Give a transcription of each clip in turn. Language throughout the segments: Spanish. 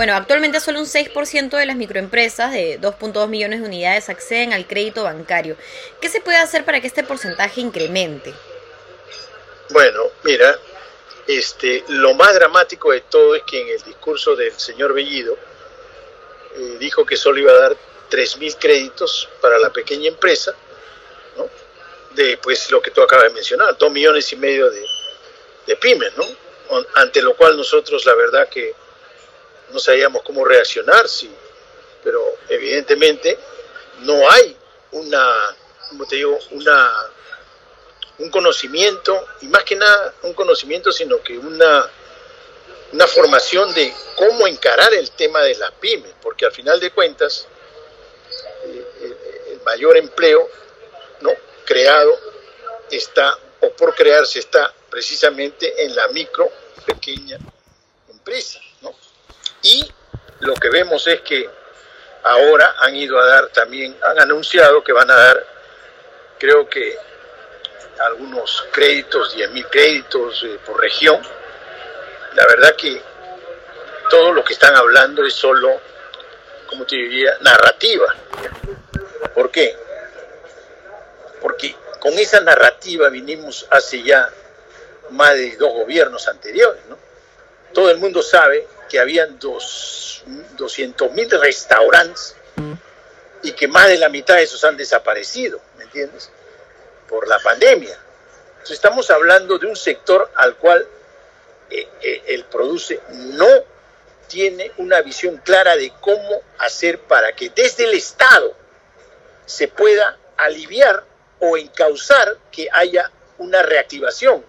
Bueno, actualmente solo un 6% de las microempresas de 2.2 millones de unidades acceden al crédito bancario. ¿Qué se puede hacer para que este porcentaje incremente? Bueno, mira, este, lo más dramático de todo es que en el discurso del señor Bellido eh, dijo que solo iba a dar 3.000 créditos para la pequeña empresa, ¿no? de pues, lo que tú acabas de mencionar, 2 millones y medio de, de pymes, ¿no? ante lo cual nosotros la verdad que no sabíamos cómo reaccionar, sí, pero evidentemente no hay una, como te digo, una, un conocimiento, y más que nada un conocimiento, sino que una, una formación de cómo encarar el tema de las pymes, porque al final de cuentas eh, el, mayor empleo no creado está o por crearse está precisamente en la micro pequeña empresa. Y lo que vemos es que ahora han ido a dar también, han anunciado que van a dar, creo que algunos créditos, 10 mil créditos eh, por región. La verdad que todo lo que están hablando es solo, como te diría, narrativa. ¿Por qué? Porque con esa narrativa vinimos hace ya más de dos gobiernos anteriores, ¿no? Todo el mundo sabe que habían dos, 200 mil restaurantes y que más de la mitad de esos han desaparecido, ¿me entiendes? Por la pandemia. Entonces estamos hablando de un sector al cual eh, eh, el produce no tiene una visión clara de cómo hacer para que desde el Estado se pueda aliviar o encauzar que haya una reactivación.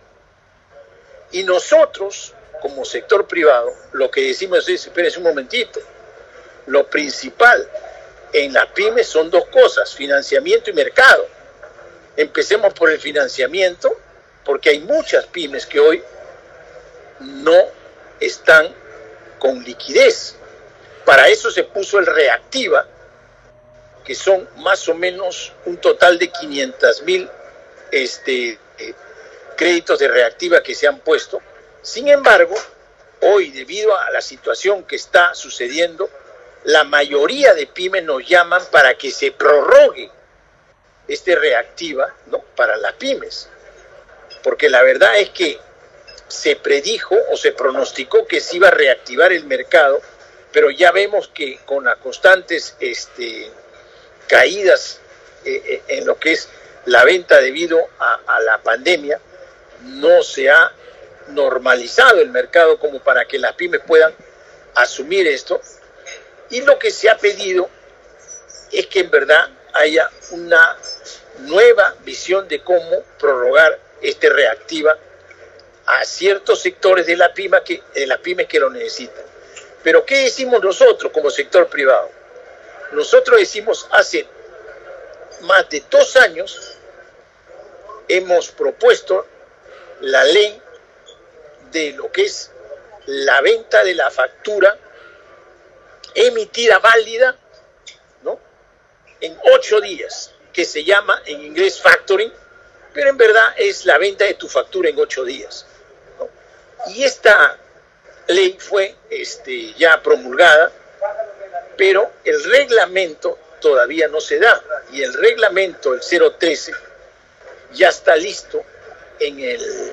Y nosotros, como sector privado, lo que decimos es, espérense un momentito, lo principal en las pymes son dos cosas, financiamiento y mercado. Empecemos por el financiamiento, porque hay muchas pymes que hoy no están con liquidez. Para eso se puso el reactiva, que son más o menos un total de 500 mil este, eh, créditos de reactiva que se han puesto sin embargo, hoy, debido a la situación que está sucediendo, la mayoría de pymes nos llaman para que se prorrogue este reactiva ¿no? para las pymes. Porque la verdad es que se predijo o se pronosticó que se iba a reactivar el mercado, pero ya vemos que con las constantes este, caídas eh, eh, en lo que es la venta debido a, a la pandemia, no se ha normalizado el mercado como para que las pymes puedan asumir esto. Y lo que se ha pedido es que en verdad haya una nueva visión de cómo prorrogar este reactiva a ciertos sectores de la pyme que, de las pymes que lo necesitan. Pero ¿qué decimos nosotros como sector privado? Nosotros decimos hace más de dos años hemos propuesto la ley de lo que es la venta de la factura emitida válida ¿no? en ocho días, que se llama en inglés factoring, pero en verdad es la venta de tu factura en ocho días. Y esta ley fue este, ya promulgada, pero el reglamento todavía no se da. Y el reglamento, el 013, ya está listo en el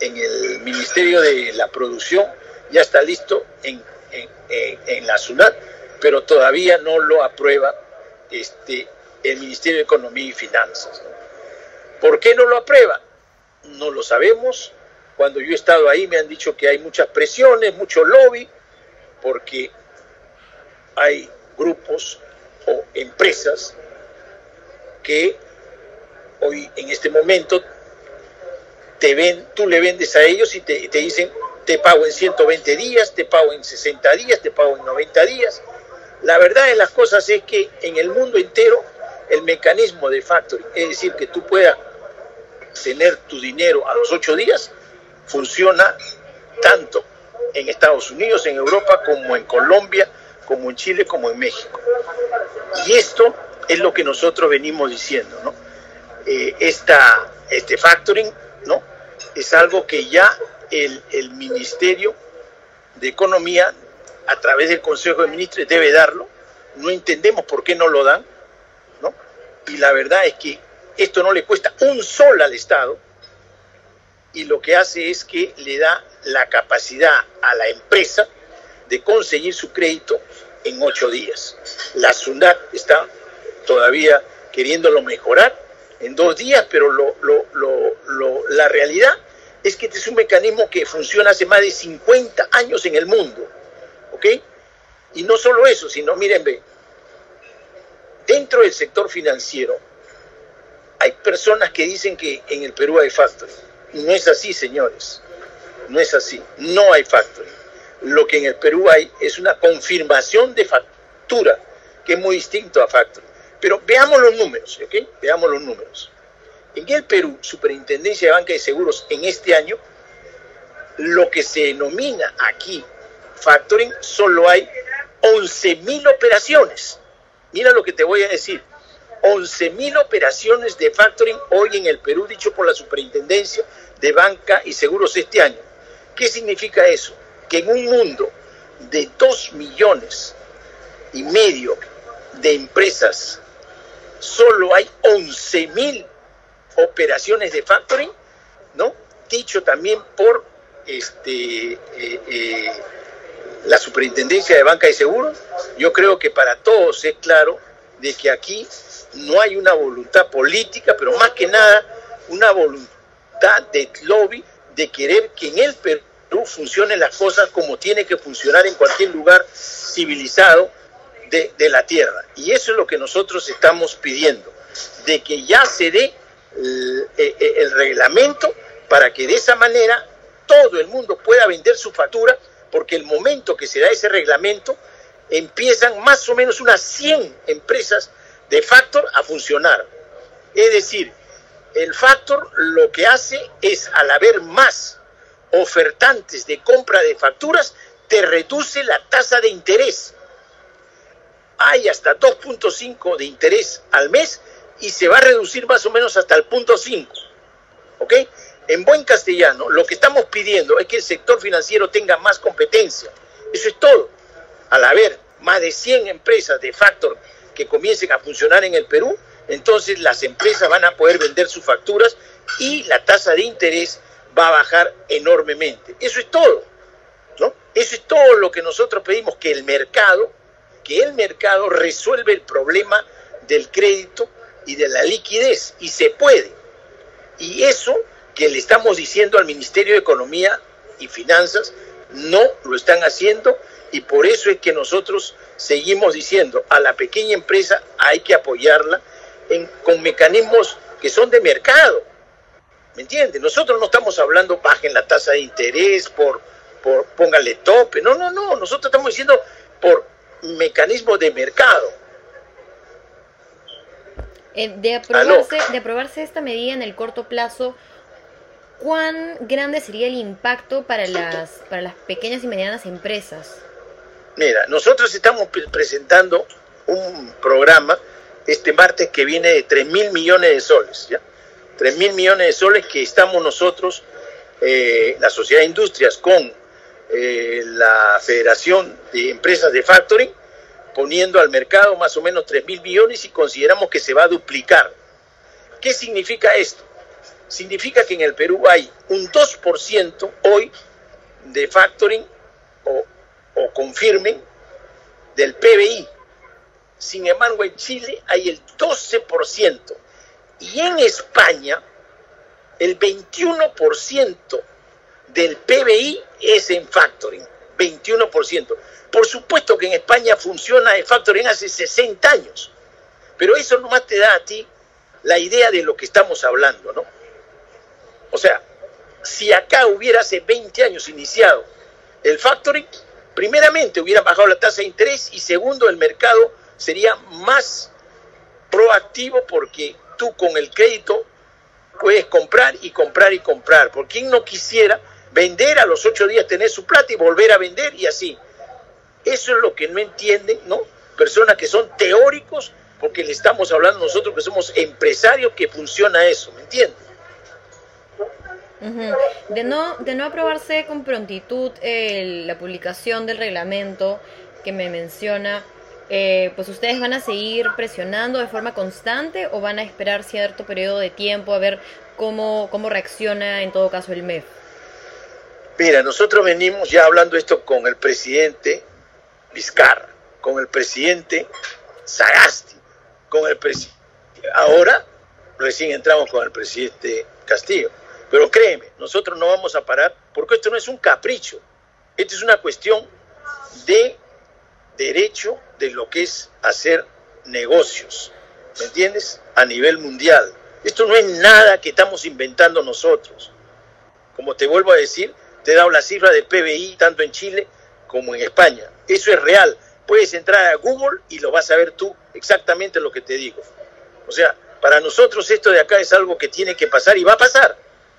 en el Ministerio de la Producción, ya está listo en, en, la SUNAT, pero todavía no lo aprueba este, el Ministerio de Economía y Finanzas. ¿Por qué no lo aprueba? No lo sabemos. Cuando yo he estado ahí me han dicho que hay muchas presiones, mucho lobby, porque hay grupos o empresas que hoy en este momento te ven, tú le vendes a ellos y te, te dicen, te pago en 120 días, te pago en 60 días, te pago en 90 días. La verdad de las cosas es que en el mundo entero el mecanismo de factoring, es decir, que tú puedas tener tu dinero a los 8 días, funciona tanto en Estados Unidos, en Europa, como en Colombia, como en Chile, como en México. Y esto es lo que nosotros venimos diciendo, ¿no? Eh, esta, este factoring, ¿no? Es algo que ya el, el Ministerio de Economía a través del Consejo de Ministros debe darlo. No entendemos por qué no lo dan, ¿no? Y la verdad es que esto no le cuesta un sol al Estado y lo que hace es que le da la capacidad a la empresa de conseguir su crédito en ocho días. La SUNAT está todavía queriéndolo mejorar en dos días, pero lo, la realidad es que este es un mecanismo que funciona hace más de 50 años en el mundo. ¿Ok? Y no solo eso, sino, miren, ve, dentro del sector financiero hay personas que dicen que en el Perú hay factoring. No es así, señores. No es así. No hay factoring. Lo que en el Perú hay es una confirmación de factura, que es muy distinto a factoring. Pero veamos los números, ¿ok? Veamos los números. En el Perú, Superintendencia de Banca de Seguros en este año, lo que se denomina aquí factoring, solo hay 11.000 operaciones. Mira lo que te voy a decir. 11.000 operaciones de factoring hoy en el Perú, dicho por la Superintendencia de Banca y Seguros este año. ¿Qué significa eso? Que en un mundo de 2 millones y medio de empresas, solo hay 11.000 operaciones de factoring, ¿no? Dicho también por este, eh, eh, la Superintendencia de Banca y Seguros, yo creo que para todos es claro de que aquí no hay una voluntad política, pero más que nada una voluntad de lobby de querer que en el Perú funcionen las cosas como tiene que funcionar en cualquier lugar civilizado de, la tierra. Y eso es lo que nosotros estamos pidiendo, de que ya se dé el, eh, eh, el reglamento para que de esa manera todo el mundo pueda vender su factura, porque el momento que se da ese reglamento, empiezan más o menos unas 100 empresas de factor a funcionar. Es decir, el factor lo que hace es, al haber más ofertantes de compra de facturas, te reduce la tasa de interés. Hay hasta 2.5 de interés al mes y se va a reducir más o menos hasta el punto 5. ¿Ok? En buen castellano, lo que estamos pidiendo es que el sector financiero tenga más competencia. Eso es todo. Al haber más de 100 empresas de factor que comiencen a funcionar en el Perú, entonces las empresas van a poder vender sus facturas y la tasa de interés va a bajar enormemente. Eso es todo. ¿no? Eso es todo lo que nosotros pedimos, que el mercado, que el mercado resuelva el problema del crédito y de la liquidez, y se puede. Y eso que le estamos diciendo al Ministerio de Economía y Finanzas, no lo están haciendo y por eso es que nosotros seguimos diciendo a la pequeña empresa hay que apoyarla con mecanismos que son de mercado. ¿Me entiendes? Nosotros no estamos hablando bajen la tasa de interés, por, por póngale tope. No, no, no. Nosotros estamos diciendo por mecanismo de mercado. Eh, de, aprobarse, de aprobarse esta medida en el corto plazo, ¿cuán grande sería el impacto para las, para las pequeñas y medianas empresas? Mira, nosotros estamos presentando un programa este martes que viene de 3 mil millones de soles, ¿ya? 3 mil millones de soles que estamos nosotros, eh, la Sociedad de Industrias, con eh, la Federación de Empresas de Factoring, poniendo al mercado más o menos 3 mil millones y consideramos que se va a duplicar. ¿Qué significa esto? Significa que en el Perú hay un 2% hoy de factoring o, o confirmen del PBI. Sin embargo, en Chile hay el 12%. Y en España, el 21% del PBI es en factoring. 21%. Por supuesto que en España funciona el factoring hace 60 años, pero eso nomás te da a ti la idea de lo que estamos hablando, ¿no? O sea, si acá hubiera hace 20 años iniciado el factoring, primeramente hubiera bajado la tasa de interés y segundo, el mercado sería más proactivo porque tú con el crédito puedes comprar y comprar y comprar. ¿Por quién no quisiera vender a los ocho días, tener su plata y volver a vender y así? Eso es lo que no entienden, ¿no? Personas que son teóricos, porque le estamos hablando nosotros que somos empresarios, que funciona eso, ¿me entienden? de, no, de no aprobarse con prontitud la publicación del reglamento que me menciona, eh, pues ustedes van a seguir presionando de forma constante o van a esperar cierto periodo de tiempo a ver cómo, cómo reacciona en todo caso el MEF. Mira, nosotros venimos ya hablando esto con el presidente Vizcarra, con el presidente Sagasti, con el presidente... Ahora recién entramos con el presidente Castillo. Pero créeme, nosotros no vamos a parar porque esto no es un capricho, esto es una cuestión de derecho de lo que es hacer negocios, ¿me entiendes? A nivel mundial. Esto no es nada que estamos inventando nosotros. Como te vuelvo a decir, te he dado la cifra del PBI tanto en Chile como en España. Eso es real. Puedes entrar a Google y lo vas a ver tú exactamente lo que te digo. O sea, para nosotros esto de acá es algo que tiene que pasar y va a pasar.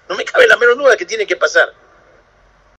No me cabe la menor duda que tiene que pasar.